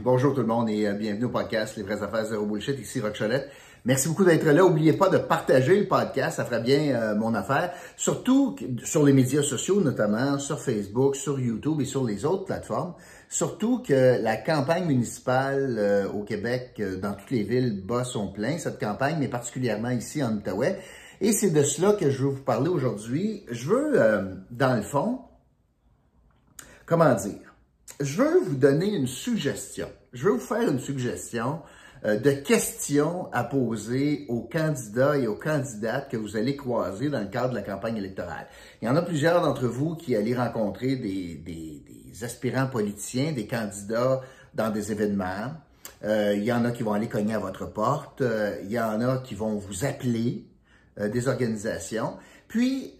Bonjour tout le monde et euh, bienvenue au podcast Les vraies affaires zéro bullshit. Ici Rock. Merci beaucoup d'être là. N'oubliez pas de partager le podcast, ça ferait bien euh, mon affaire. Surtout sur les médias sociaux, notamment sur Facebook, sur YouTube et sur les autres plateformes. Surtout que la campagne municipale euh, au Québec, dans toutes les villes, bat son plein, cette campagne, mais particulièrement ici en Outaouais. Et c'est de cela que je veux vous parler aujourd'hui. Je veux, dans le fond, comment dire, je veux vous donner une suggestion. Je veux vous faire une suggestion euh, de questions à poser aux candidats et aux candidates que vous allez croiser dans le cadre de la campagne électorale. Il y en a plusieurs d'entre vous qui allez rencontrer des, des, des, aspirants politiciens, des candidats dans des événements. Euh, il y en a qui vont aller cogner à votre porte. Euh, il y en a qui vont vous appeler des organisations. Puis,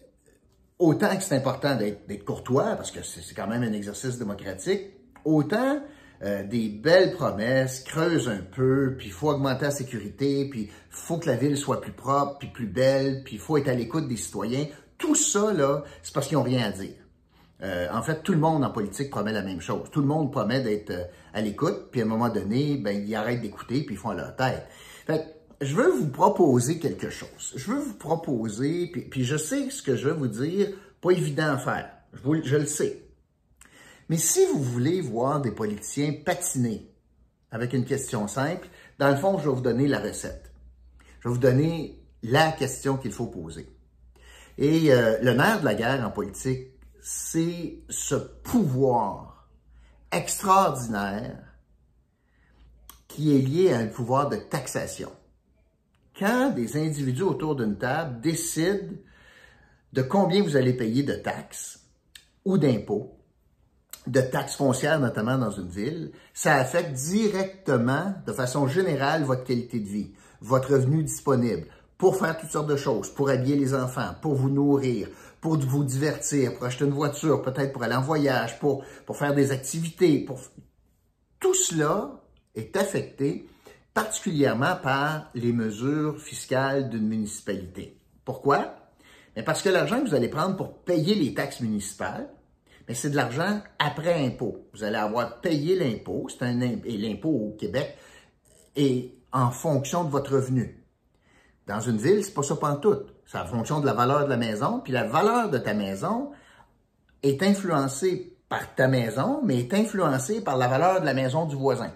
autant que c'est important d'être courtois, parce que c'est quand même un exercice démocratique, autant euh, des belles promesses, creuse un peu, puis faut augmenter la sécurité, puis faut que la ville soit plus propre, puis plus belle, puis il faut être à l'écoute des citoyens. Tout ça, là, c'est parce qu'ils n'ont rien à dire. Euh, en fait, tout le monde en politique promet la même chose. Tout le monde promet d'être euh, à l'écoute, puis à un moment donné, ben, ils arrêtent d'écouter, puis ils font leur tête. Fait je veux vous proposer quelque chose. Je veux vous proposer, puis, je sais ce que je vais vous dire, pas évident à faire. Je, le sais. Mais si vous voulez voir des politiciens patiner avec une question simple, dans le fond, je vais vous donner la recette. Je vais vous donner la question qu'il faut poser. Et euh, le nerf de la guerre en politique, c'est ce pouvoir extraordinaire qui est lié à un pouvoir de taxation quand des individus autour d'une table décident de combien vous allez payer de taxes ou d'impôts, de taxes foncières notamment dans une ville, ça affecte directement, de façon générale, votre qualité de vie, votre revenu disponible pour faire toutes sortes de choses, pour habiller les enfants, pour vous nourrir, pour vous divertir, pour acheter une voiture, peut-être pour aller en voyage, pour, pour faire des activités. Pour... Tout cela est affecté particulièrement par les mesures fiscales d'une municipalité. Pourquoi? parce que l'argent que vous allez prendre pour payer les taxes municipales, c'est de l'argent après impôt. Vous allez avoir payé l'impôt, et l'impôt au Québec est en fonction de votre revenu. Dans une ville, c'est pas ça tout. C'est en fonction de la valeur de la maison, puis la valeur de ta maison est influencée par ta maison, mais est influencée par la valeur de la maison du voisin.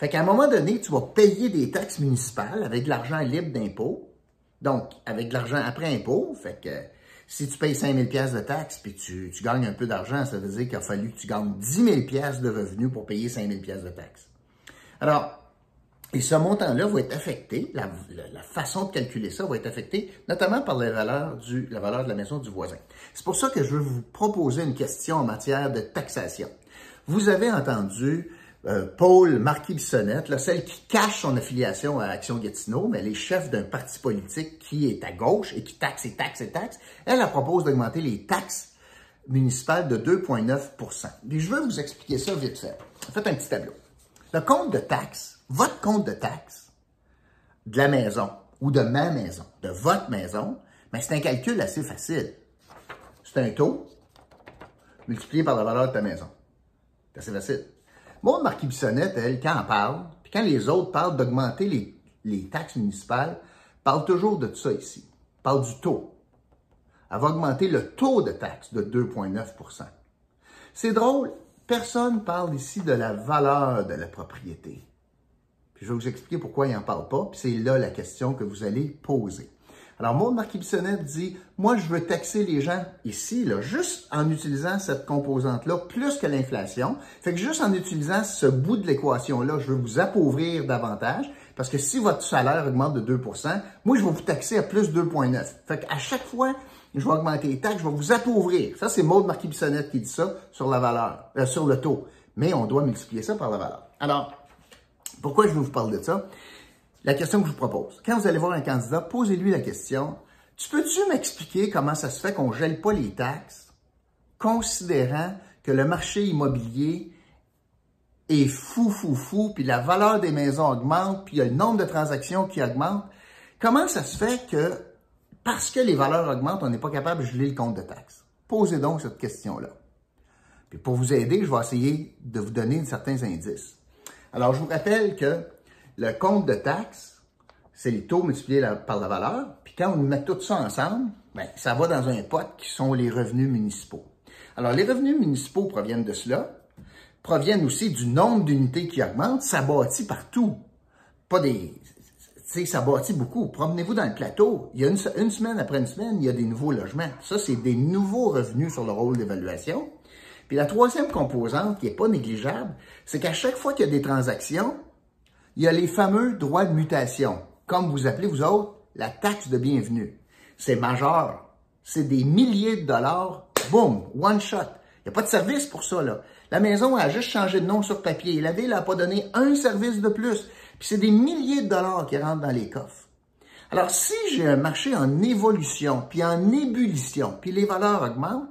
Fait qu'à un moment donné, tu vas payer des taxes municipales avec de l'argent libre d'impôt. Donc, avec de l'argent après impôt. Fait que si tu payes 5 000 de taxes puis tu, gagnes un peu d'argent, ça veut dire qu'il a fallu que tu gagnes 10 000 de revenus pour payer 5 000 de taxes. Alors, et ce montant-là va être affecté, la, façon de calculer ça va être affecté notamment par du, la valeur de la maison du voisin. C'est pour ça que je veux vous proposer une question en matière de taxation. Vous avez entendu euh, Paul Marquis-Bissonnette, celle qui cache son affiliation à Action Gatineau, mais elle est chef d'un parti politique qui est à gauche et qui taxe et taxe et taxe. Elle, elle propose d'augmenter les taxes municipales de 2,9% Puis je vais vous expliquer ça vite fait. Faites un petit tableau. Le compte de taxes, votre compte de taxes de la maison ou de ma maison, de votre maison, mais c'est un calcul assez facile. C'est un taux multiplié par la valeur de ta maison. C'est assez facile. Moi, Marquis Bissonnette, elle, quand elle parle, puis quand les autres parlent d'augmenter les, taxes municipales, parle toujours de ça ici. Parle du taux. Elle va augmenter le taux de taxes de 2,9% C'est drôle, personne parle ici de la valeur de la propriété. Puis je vais vous expliquer pourquoi il n'en parle pas, puis c'est là la question que vous allez poser. Alors, Maud Marquis-Bissonnette dit, moi, je veux taxer les gens ici, là, juste en utilisant cette composante-là, plus que l'inflation. Fait que juste en utilisant ce bout de l'équation-là, je veux vous appauvrir davantage. Parce que si votre salaire augmente de 2% moi, je vais vous taxer à plus 2,9. Fait qu'à chaque fois, je vais augmenter les taxes, je vais vous appauvrir. Ça, c'est Maud Marquis-Bissonnette qui dit ça sur la valeur, euh, sur le taux. Mais on doit multiplier ça par la valeur. Alors, pourquoi je vous parler de ça? La question que je vous propose. Quand vous allez voir un candidat, posez-lui la question, tu peux-tu m'expliquer comment ça se fait qu'on ne gèle pas les taxes, considérant que le marché immobilier est fou, fou, fou, puis la valeur des maisons augmente, puis il y a le nombre de transactions qui augmente. Comment ça se fait que, parce que les valeurs augmentent, on n'est pas capable de geler le compte de taxes? Posez donc cette question-là. Puis pour vous aider, je vais essayer de vous donner certains indices. Alors, je vous rappelle que le compte de taxes, c'est les taux multipliés par la valeur. Puis quand on met tout ça ensemble, ben, ça va dans un pot qui sont les revenus municipaux. Alors, les revenus municipaux proviennent de cela, proviennent aussi du nombre d'unités qui augmente. Ça bâtit partout. Pas des... Tu ça bâtit beaucoup. Promenez-vous dans le plateau. Il y a une, une, semaine après une semaine, il y a des nouveaux logements. Ça, c'est des nouveaux revenus sur le rôle d'évaluation. Puis la troisième composante, qui n'est pas négligeable, c'est qu'à chaque fois qu'il y a des transactions, il y a les fameux droits de mutation, comme vous appelez vous autres, la taxe de bienvenue. C'est majeur. C'est des milliers de dollars, boum, one shot. Il n'y a pas de service pour ça, là. La maison a juste changé de nom sur papier. La ville n'a pas donné un service de plus. Puis c'est des milliers de dollars qui rentrent dans les coffres. Alors, si j'ai un marché en évolution, puis en ébullition, puis les valeurs augmentent,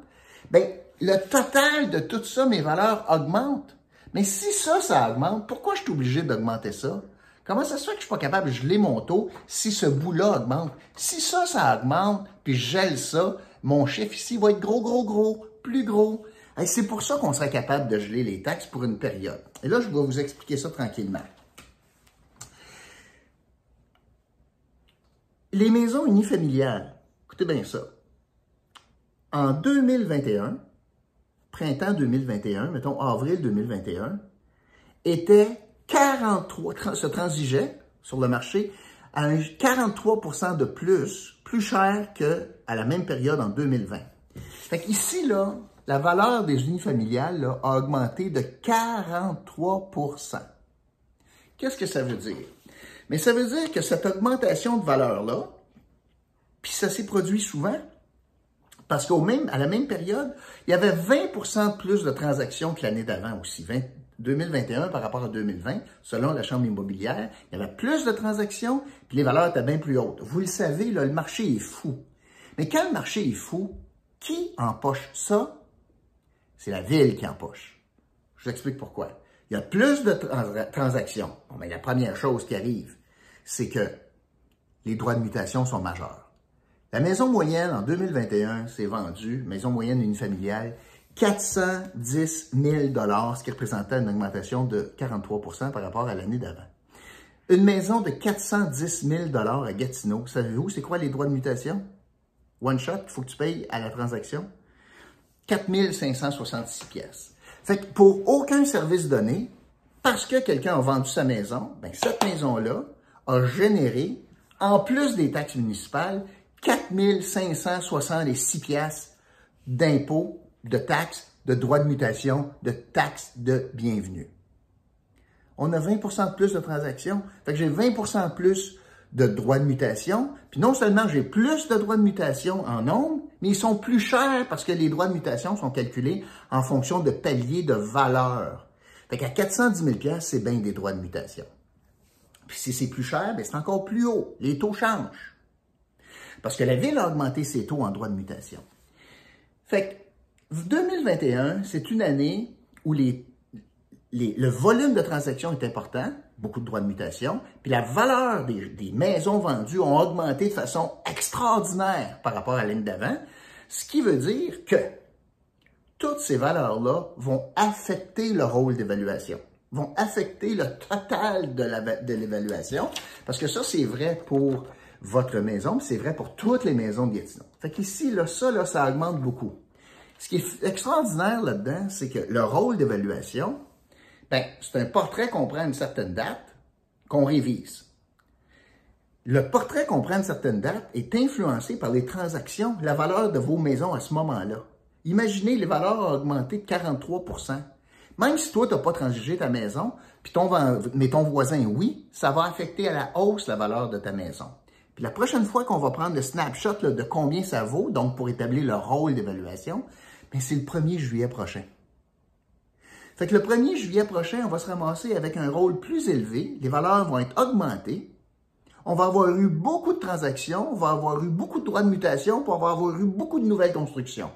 ben le total de tout ça, mes valeurs augmentent. Mais si ça, ça augmente, pourquoi je suis obligé d'augmenter ça? Comment ça se fait que je suis pas capable de geler mon taux si ce bout-là augmente? Si ça, ça augmente, puis je gèle ça, mon chiffre ici va être gros, gros, gros, plus gros. Et c'est pour ça qu'on serait capable de geler les taxes pour une période. Et là, je vais vous expliquer ça tranquillement. Les maisons unifamiliales, écoutez bien ça. En 2021, printemps 2021, mettons avril 2021, était 43, se transigeait sur le marché à 43 de plus, plus cher qu'à la même période en 2020. Fait qu'ici, là, la valeur des unifamiliales là, a augmenté de 43% Qu'est-ce que ça veut dire? Mais ça veut dire que cette augmentation de valeur-là, puis ça s'est produit souvent, parce qu'au même, à la même période, il y avait 20% plus de transactions que l'année d'avant aussi. 2021 par rapport à 2020, selon la Chambre immobilière, il y avait plus de transactions, puis les valeurs étaient bien plus hautes. Vous le savez, le marché est fou. Mais quand le marché est fou, qui empoche ça? C'est la ville qui empoche. Je vous explique pourquoi. Il y a plus de transactions. Bon, la première chose qui arrive, c'est que les droits de mutation sont majeurs. La maison moyenne en 2021 s'est vendue, maison moyenne unifamiliale, 410 000 ce qui représentait une augmentation de 43% par rapport à l'année d'avant. Une maison de 410 000 à Gatineau, savez-vous c'est quoi les droits de mutation? One shot, il faut que tu payes à la transaction. 4 566 pièces. Fait que pour aucun service donné, parce que quelqu'un a vendu sa maison, ben cette maison-là a généré, en plus des taxes municipales, 4 566 pièces d'impôts, de taxes, de droits de mutation, de taxes de bienvenue. On a 20% de plus de transactions. Fait que j'ai 20% de plus de droits de mutation. Puis non seulement j'ai plus de droits de mutation en nombre, mais ils sont plus chers parce que les droits de mutation sont calculés en fonction de paliers de valeur. Fait qu'à 410 000 c'est bien des droits de mutation. Puis si c'est plus cher, ben, c'est encore plus haut. Les taux changent. Parce que la ville a augmenté ses taux en droit de mutation. Fait que 2021, c'est une année où le volume de transactions est important, beaucoup de droits de mutation, puis la valeur des, des maisons vendues ont augmenté de façon extraordinaire par rapport à l'année d'avant, ce qui veut dire que toutes ces valeurs-là vont affecter le rôle d'évaluation, vont affecter le total de l'évaluation, parce que ça, c'est vrai pour votre maison, c'est vrai pour toutes les maisons de Gatineau. Fait qu'ici, là, ça, là, ça augmente beaucoup. Ce qui est extraordinaire là-dedans, c'est que le rôle d'évaluation, ben, c'est un portrait qu'on prend à une certaine date, qu'on révise. Le portrait qu'on prend à une certaine date est influencé par les transactions, la valeur de vos maisons à ce moment-là. Imaginez, les valeurs ont augmenté de 43% Même si toi, tu n'as pas transigé ta maison, puis mais ton voisin, oui, ça va affecter à la hausse la valeur de ta maison la prochaine fois qu'on va prendre le snapshot de combien ça vaut, donc pour établir le rôle d'évaluation, ben, c'est le 1er juillet prochain. Fait le 1er juillet prochain, on va se ramasser avec un rôle plus élevé, les valeurs vont être augmentées, on va avoir eu beaucoup de transactions, on va avoir eu beaucoup de droits de mutation, puis on va avoir eu beaucoup de nouvelles constructions.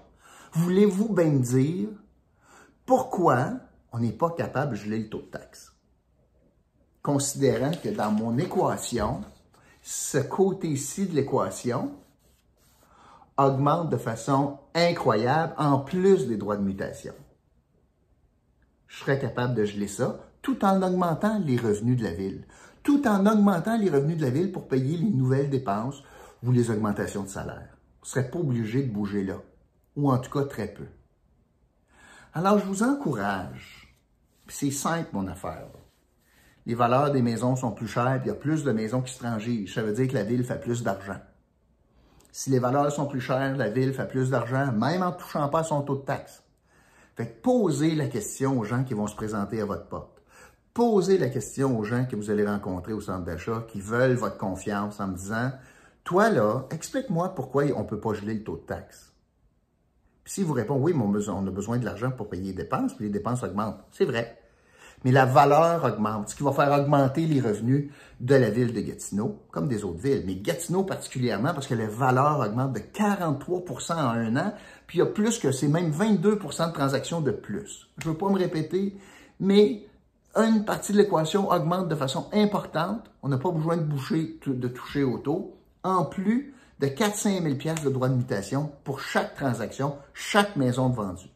Voulez-vous bien dire pourquoi on n'est pas capable de geler le taux de taxe? Considérant que dans mon équation, ce côté-ci de l'équation augmente de façon incroyable en plus des droits de mutation. Je serais capable de geler ça tout en augmentant les revenus de la ville, tout en augmentant les revenus de la ville pour payer les nouvelles dépenses ou les augmentations de salaire. Vous ne serez pas obligé de bouger là, ou en tout cas très peu. Alors, je vous encourage, c'est simple mon affaire. Les valeurs des maisons sont plus chères, il y a plus de maisons qui se transigent. Ça veut dire que la ville fait plus d'argent. Si les valeurs sont plus chères, la ville fait plus d'argent, même en ne touchant pas son taux de taxe. Fait que posez la question aux gens qui vont se présenter à votre porte. Posez la question aux gens que vous allez rencontrer au centre d'achat qui veulent votre confiance en me disant Toi là, explique-moi pourquoi on ne peut pas geler le taux de taxe. Puis si vous répondez Oui, mais on a besoin de l'argent pour payer les dépenses, puis les dépenses augmentent. C'est vrai mais la valeur augmente, ce qui va faire augmenter les revenus de la ville de Gatineau, comme des autres villes, mais Gatineau particulièrement parce que les valeurs augmentent de 43% en un an, puis il y a plus que c'est même 22% de transactions de plus. Je ne veux pas me répéter, mais une partie de l'équation augmente de façon importante. On n'a pas besoin de, boucher, de toucher au taux, en plus de 400 000 de droits de mutation pour chaque transaction, chaque maison vendue.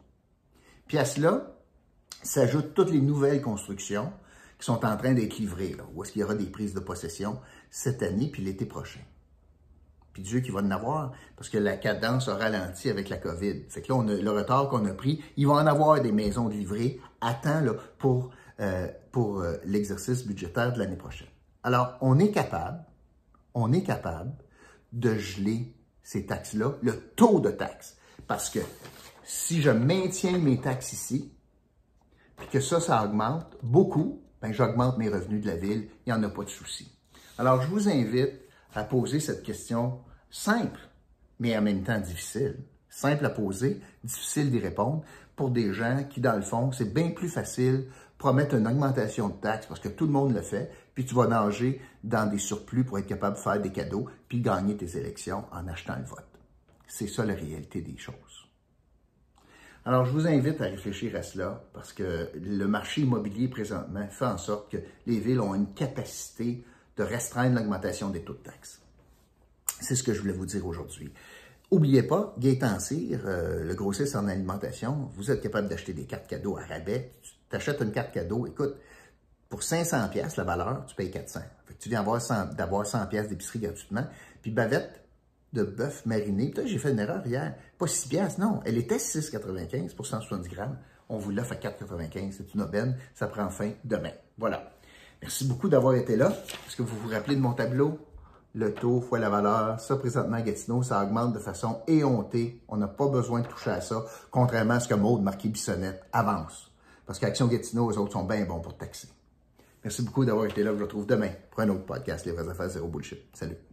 Puis à cela, s'ajoutent toutes les nouvelles constructions qui sont en train d'être livrées, où est-ce qu'il y aura des prises de possession cette année puis l'été prochain. Puis Dieu qui va en avoir, parce que la cadence a ralenti avec la COVID. Fait que là, le retard qu'on a pris, il va en avoir des maisons livrées à temps pour, euh, euh, l'exercice budgétaire de l'année prochaine. Alors, on est capable, on est capable de geler ces taxes-là, le taux de taxes. Parce que si je maintiens mes taxes ici, puis que ça, ça augmente beaucoup, ben j'augmente mes revenus de la ville, il n'y en a pas de souci. Alors, je vous invite à poser cette question simple, mais en même temps difficile. Simple à poser, difficile d'y répondre pour des gens qui, dans le fond, c'est bien plus facile promettre une augmentation de taxes parce que tout le monde le fait, puis tu vas nager dans des surplus pour être capable de faire des cadeaux, puis gagner tes élections en achetant le vote. C'est ça la réalité des choses. Alors, je vous invite à réfléchir à cela parce que le marché immobilier présentement fait en sorte que les villes ont une capacité de restreindre l'augmentation des taux de taxes. C'est ce que je voulais vous dire aujourd'hui. N'oubliez pas, Gaétan Cyr, euh, le grossiste en alimentation, vous êtes capable d'acheter des cartes cadeaux à rabais. Tu achètes une carte cadeau, écoute, pour 500 pièces la valeur, tu payes 400. tu viens d'avoir 100 pièces d'épicerie gratuitement. Puis Bavette, de bœuf mariné. Peut-être j'ai fait une erreur hier. Pas 6 piastres, non. Elle était 6,95 pour 170 grammes. On vous l'offre à 4,95. C'est une aubaine. Ça prend fin demain. Voilà. Merci beaucoup d'avoir été là. Est-ce que vous vous rappelez de mon tableau? Le taux fois la valeur. Ça, présentement, Gatineau, ça augmente de façon éhontée. On n'a pas besoin de toucher à ça, contrairement à ce que Maude Marquis Bissonnette avance. Parce qu'Action Gatineau, eux autres sont bien bons pour taxer. Merci beaucoup d'avoir été là. Je vous retrouve demain pour un autre podcast, Les vraies affaires zéro bullshit. Salut.